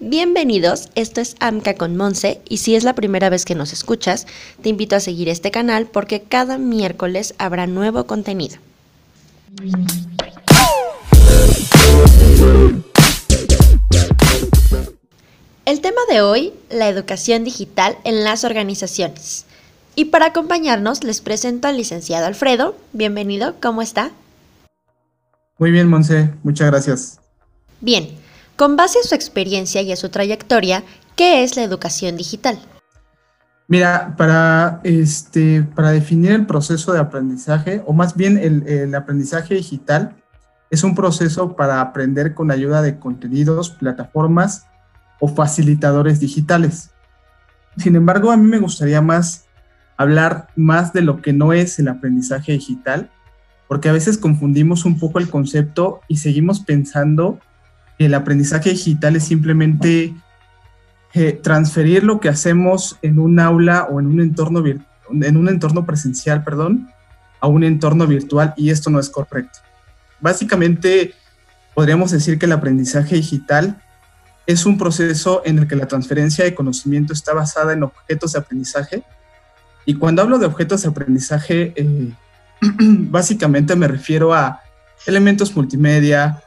Bienvenidos, esto es AMCA con Monse y si es la primera vez que nos escuchas, te invito a seguir este canal porque cada miércoles habrá nuevo contenido. El tema de hoy, la educación digital en las organizaciones. Y para acompañarnos les presento al licenciado Alfredo. Bienvenido, ¿cómo está? Muy bien, Monse, muchas gracias. Bien, con base a su experiencia y a su trayectoria, ¿qué es la educación digital? Mira, para, este, para definir el proceso de aprendizaje, o más bien el, el aprendizaje digital, es un proceso para aprender con ayuda de contenidos, plataformas o facilitadores digitales. Sin embargo, a mí me gustaría más hablar más de lo que no es el aprendizaje digital, porque a veces confundimos un poco el concepto y seguimos pensando el aprendizaje digital es simplemente eh, transferir lo que hacemos en un aula o en un entorno en un entorno presencial, perdón, a un entorno virtual y esto no es correcto. Básicamente podríamos decir que el aprendizaje digital es un proceso en el que la transferencia de conocimiento está basada en objetos de aprendizaje. Y cuando hablo de objetos de aprendizaje, eh, básicamente me refiero a elementos multimedia,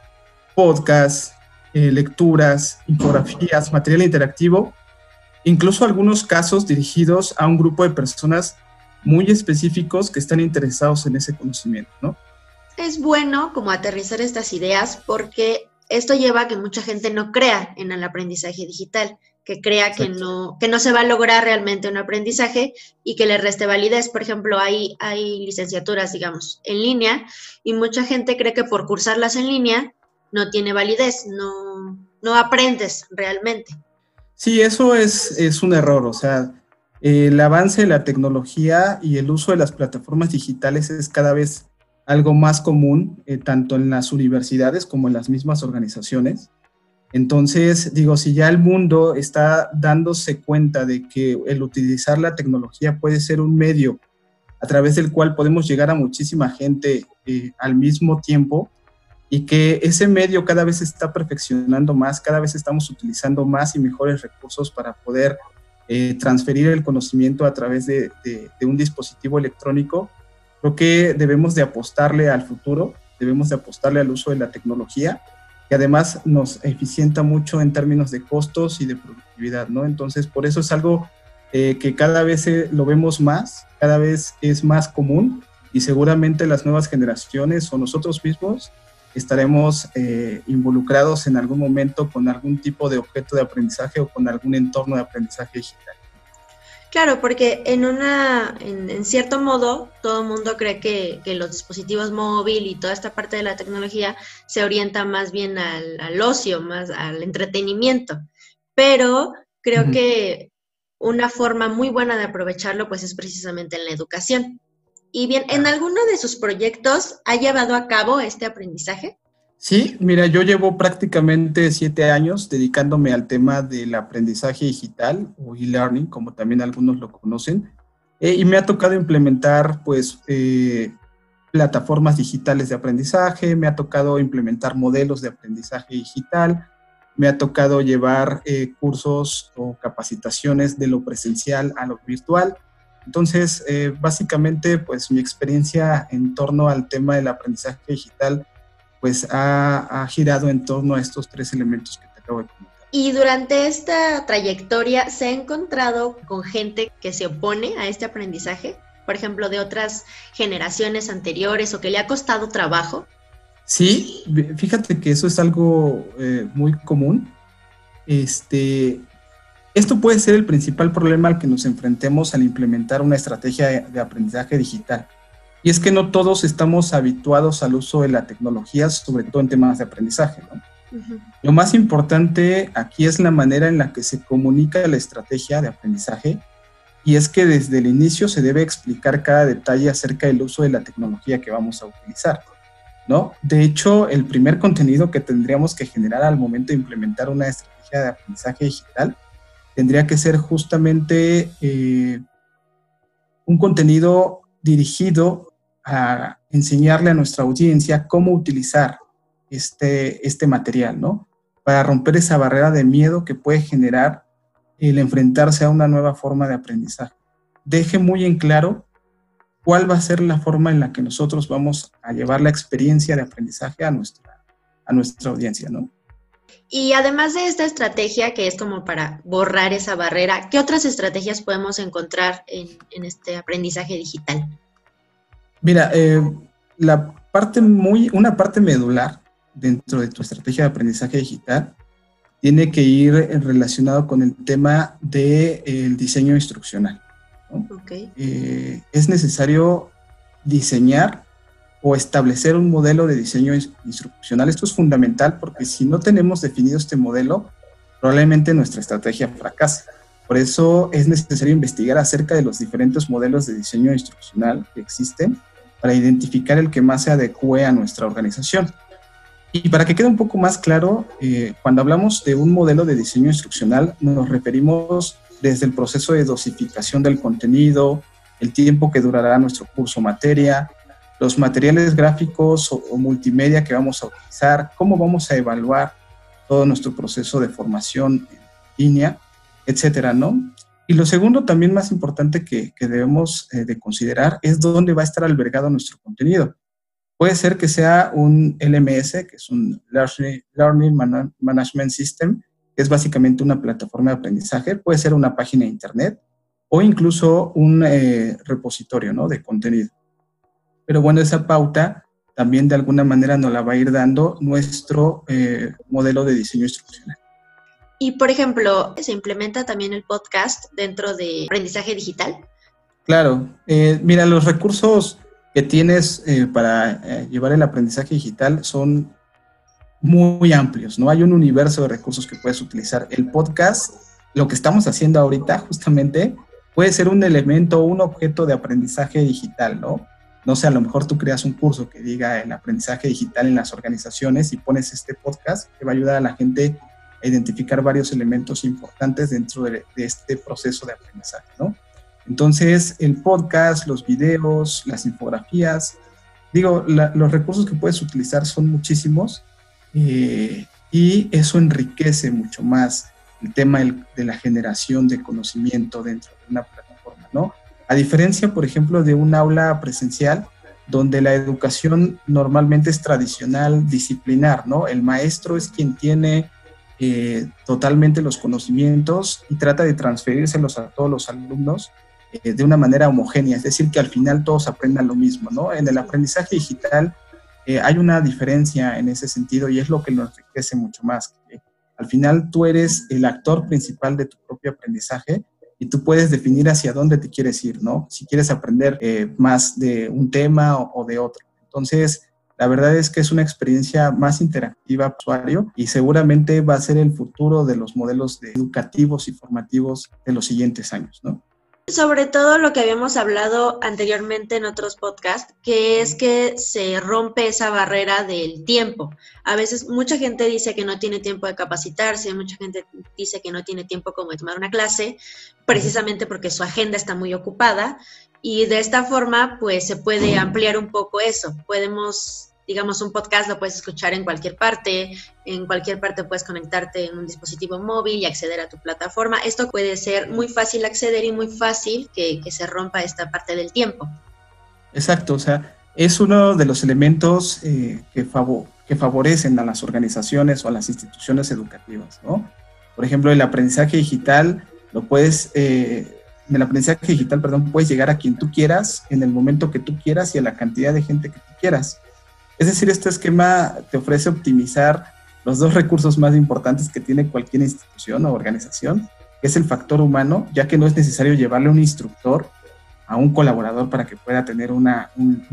podcasts, eh, lecturas, infografías, material interactivo, incluso algunos casos dirigidos a un grupo de personas muy específicos que están interesados en ese conocimiento, ¿no? Es bueno como aterrizar estas ideas porque esto lleva a que mucha gente no crea en el aprendizaje digital, que crea que no, que no se va a lograr realmente un aprendizaje y que le reste validez. Por ejemplo, hay, hay licenciaturas, digamos, en línea y mucha gente cree que por cursarlas en línea no tiene validez, no, no aprendes realmente. Sí, eso es, es un error, o sea, el avance de la tecnología y el uso de las plataformas digitales es cada vez algo más común, eh, tanto en las universidades como en las mismas organizaciones. Entonces, digo, si ya el mundo está dándose cuenta de que el utilizar la tecnología puede ser un medio a través del cual podemos llegar a muchísima gente eh, al mismo tiempo, y que ese medio cada vez se está perfeccionando más, cada vez estamos utilizando más y mejores recursos para poder eh, transferir el conocimiento a través de, un dispositivo electrónico. Creo que debemos de apostarle al futuro, debemos de apostarle al uso de la tecnología, que además nos eficienta mucho en términos de costos y de productividad, ¿no? Entonces, por eso es algo eh, que cada vez eh, lo vemos más, cada vez es más común y seguramente las nuevas generaciones o nosotros mismos estaremos eh, involucrados en algún momento con algún tipo de objeto de aprendizaje o con algún entorno de aprendizaje digital. Claro, porque en una, en, cierto modo, todo el mundo cree que, los dispositivos móviles y toda esta parte de la tecnología se orienta más bien al, ocio, más al entretenimiento. Pero creo que una forma muy buena de aprovecharlo, pues, es precisamente en la educación. Y bien, ¿en alguno de sus proyectos ha llevado a cabo este aprendizaje? Sí, mira, yo llevo prácticamente siete años dedicándome al tema del aprendizaje digital o e-learning, como también algunos lo conocen, eh, y me ha tocado implementar, pues, eh, plataformas digitales de aprendizaje, me ha tocado implementar modelos de aprendizaje digital, me ha tocado llevar eh, cursos o capacitaciones de lo presencial a lo virtual. Entonces, básicamente, pues mi experiencia en torno al tema del aprendizaje digital, pues ha, girado en torno a estos tres elementos que te acabo de comentar. Y durante esta trayectoria, ¿se ha encontrado con gente que se opone a este aprendizaje? Por ejemplo, de otras generaciones anteriores o que le ha costado trabajo. Sí, fíjate que eso es algo eh, muy común. Este, esto puede ser el principal problema al que nos enfrentemos al implementar una estrategia de aprendizaje digital. Y es que no todos estamos habituados al uso de la tecnología, sobre todo en temas de aprendizaje. Lo más importante aquí es la manera en la que se comunica la estrategia de aprendizaje y es que desde el inicio se debe explicar cada detalle acerca del uso de la tecnología que vamos a utilizar. ¿no? De hecho, el primer contenido que tendríamos que generar al momento de implementar una estrategia de aprendizaje digital tendría que ser justamente eh, un contenido dirigido a enseñarle a nuestra audiencia cómo utilizar este, este material, ¿no? Para romper esa barrera de miedo que puede generar el enfrentarse a una nueva forma de aprendizaje. Deje muy en claro cuál va a ser la forma en la que nosotros vamos a llevar la experiencia de aprendizaje a nuestra, a nuestra audiencia, ¿no? Y además de esta estrategia que es como para borrar esa barrera, ¿qué otras estrategias podemos encontrar en, este aprendizaje digital? Mira, eh, la parte muy, una parte medular dentro de tu estrategia de aprendizaje digital tiene que ir relacionado con el tema del de, diseño instruccional. Eh, es necesario diseñar o establecer un modelo de diseño instruccional. Esto es fundamental porque si no tenemos definido este modelo, probablemente nuestra estrategia fracase. Por eso es necesario investigar acerca de los diferentes modelos de diseño instruccional que existen para identificar el que más se adecue a nuestra organización. Y para que quede un poco más claro, eh, cuando hablamos de un modelo de diseño instruccional, nos referimos desde el proceso de dosificación del contenido, el tiempo que durará nuestro curso materia, los materiales gráficos o, multimedia que vamos a utilizar, cómo vamos a evaluar todo nuestro proceso de formación en línea, etcétera, ¿no? Y lo segundo, también más importante que, debemos eh, de considerar, es dónde va a estar albergado nuestro contenido. Puede ser que sea un LMS, que es un Learning Management System, que es básicamente una plataforma de aprendizaje, puede ser una página de internet o incluso un eh, repositorio ¿no? de contenido. Pero bueno, esa pauta también de alguna manera nos la va a ir dando nuestro eh, modelo de diseño instruccional. Y por ejemplo, ¿se implementa también el podcast dentro de aprendizaje digital? Claro, eh, mira, los recursos que tienes eh, para llevar el aprendizaje digital son muy amplios, ¿no? Hay un universo de recursos que puedes utilizar. El podcast, lo que estamos haciendo ahorita justamente, puede ser un elemento, un objeto de aprendizaje digital, ¿no? no sé, a lo mejor tú creas un curso que diga el aprendizaje digital en las organizaciones y pones este podcast que va a ayudar a la gente identificar varios elementos importantes dentro de, este proceso de aprendizaje, ¿no? Entonces, el podcast, los videos, las infografías, digo, los recursos que puedes utilizar son muchísimos eh, y eso enriquece mucho más el tema de la generación de conocimiento dentro de una plataforma, ¿no? A diferencia, por ejemplo, de un aula presencial, donde la educación normalmente es tradicional, disciplinar, ¿no? El maestro es quien tiene eh, totalmente los conocimientos y trata de transferírselos a todos los alumnos eh, de una manera homogénea, es decir, que al final todos aprendan lo mismo, ¿no? En el aprendizaje digital eh, hay una diferencia en ese sentido y es lo que lo enriquece mucho más. al final tú eres el actor principal de tu propio aprendizaje y tú puedes definir hacia dónde te quieres ir, ¿no? Si quieres aprender más de un tema o, de otro. Entonces, la verdad es que es una experiencia más interactiva usuario y seguramente va a ser el futuro de los modelos educativos y formativos de los siguientes años, ¿no? sobre todo lo que habíamos hablado anteriormente en otros podcasts, que es que se rompe esa barrera del tiempo. A veces mucha gente dice que no tiene tiempo de capacitarse, mucha gente dice que no tiene tiempo como de tomar una clase, precisamente porque su agenda está muy ocupada y de esta forma pues se puede ampliar un poco eso. Podemos digamos, un podcast lo puedes escuchar en cualquier parte, en cualquier parte puedes conectarte en un dispositivo móvil y acceder a tu plataforma. Esto puede ser muy fácil acceder y muy fácil que, se rompa esta parte del tiempo. Exacto, o sea, es uno de los elementos eh, que, que favorecen a las organizaciones o a las instituciones educativas, ¿no? Por ejemplo, el aprendizaje digital lo puedes... Eh, el aprendizaje digital, perdón, puedes llegar a quien tú quieras, en el momento que tú quieras y a la cantidad de gente que tú quieras. Es decir, este esquema te ofrece optimizar los dos recursos más importantes que tiene cualquier institución o organización, que es el factor humano, ya que no es necesario llevarle un instructor a un colaborador para que pueda tener un,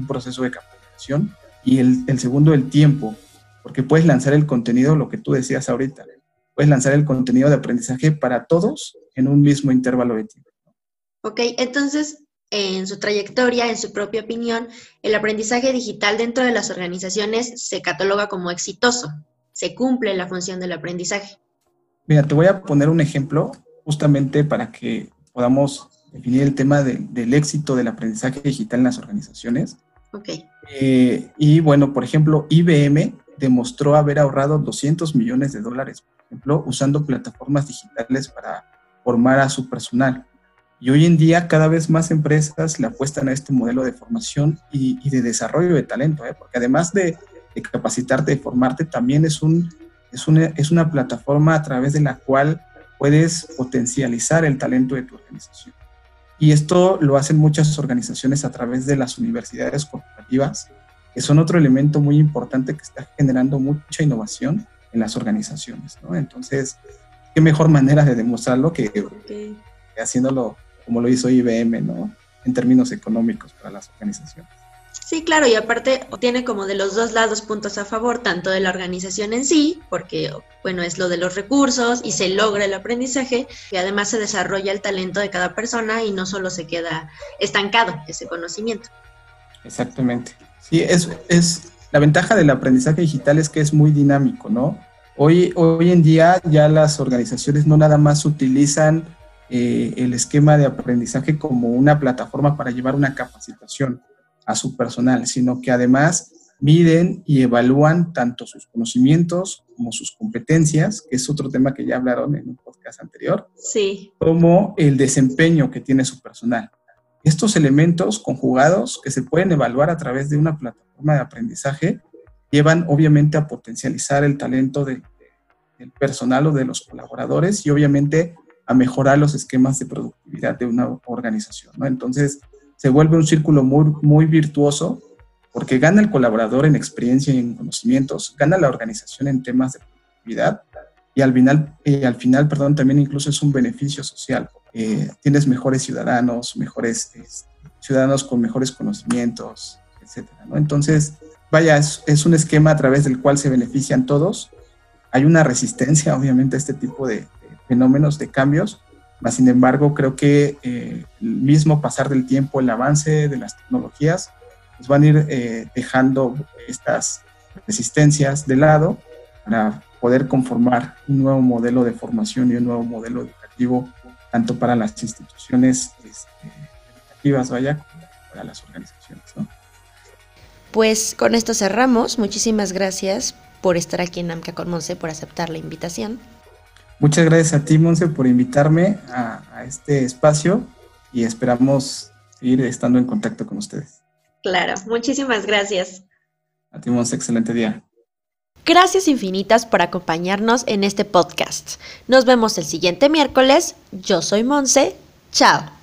proceso de capacitación, y el, el segundo, el tiempo, porque puedes lanzar el contenido, lo que tú decías ahorita, puedes lanzar el contenido de aprendizaje para todos en un mismo intervalo de tiempo. Ok, entonces en su trayectoria, en su propia opinión, el aprendizaje digital dentro de las organizaciones se cataloga como exitoso, se cumple la función del aprendizaje. Mira, te voy a poner un ejemplo justamente para que podamos definir el tema del éxito del aprendizaje digital en las organizaciones. Ok. Eh, y bueno, por ejemplo, IBM demostró haber ahorrado 200 millones de dólares, por ejemplo, usando plataformas digitales para formar a su personal. Y hoy en día cada vez más empresas le apuestan a este modelo de formación y, de desarrollo de talento, ¿eh? porque además de, capacitarte, de formarte, también es, un, es, una, es una plataforma a través de la cual puedes potencializar el talento de tu organización. Y esto lo hacen muchas organizaciones a través de las universidades corporativas, que son otro elemento muy importante que está generando mucha innovación en las organizaciones. ¿no? Entonces, qué mejor manera de demostrarlo que, que haciéndolo como lo hizo IBM, ¿no? En términos económicos para las organizaciones. Sí, claro, y aparte tiene como de los dos lados puntos a favor, tanto de la organización en sí, porque, bueno, es lo de los recursos y se logra el aprendizaje, y además se desarrolla el talento de cada persona y no solo se queda estancado ese conocimiento. Exactamente. Sí, es, es la ventaja del aprendizaje digital es que es muy dinámico, ¿no? Hoy, hoy en día ya las organizaciones no nada más utilizan eh, el esquema de aprendizaje como una plataforma para llevar una capacitación a su personal, sino que además miden y evalúan tanto sus conocimientos como sus competencias, que es otro tema que ya hablaron en un podcast anterior, sí. como el desempeño que tiene su personal. Estos elementos conjugados que se pueden evaluar a través de una plataforma de aprendizaje llevan obviamente a potencializar el talento del personal o de los colaboradores y obviamente a mejorar los esquemas de productividad de una organización. Entonces, se vuelve un círculo muy, muy virtuoso porque gana el colaborador en experiencia y en conocimientos, gana la organización en temas de productividad y al final, eh, al final perdón, también incluso es un beneficio social. Eh, tienes mejores ciudadanos, mejores ciudadanos con mejores conocimientos, ¿no? Entonces, vaya, es, un esquema a través del cual se benefician todos. Hay una resistencia, obviamente, a este tipo de, fenómenos de cambios, mas sin embargo creo que eh, el mismo pasar del tiempo, el avance de las tecnologías, nos van a ir eh, dejando estas resistencias de lado para poder conformar un nuevo modelo de formación y un nuevo modelo educativo, tanto para las instituciones este, educativas, vaya, como para las organizaciones. Pues con esto cerramos. Muchísimas gracias por estar aquí en AMCA con Monse, por aceptar la invitación. Muchas gracias a ti, Monse, por invitarme a, este espacio y esperamos seguir estando en contacto con ustedes. Claro, muchísimas gracias. A ti, Monse, excelente día. Gracias infinitas por acompañarnos en este podcast. Nos vemos el siguiente miércoles. Yo soy Monse. Chao.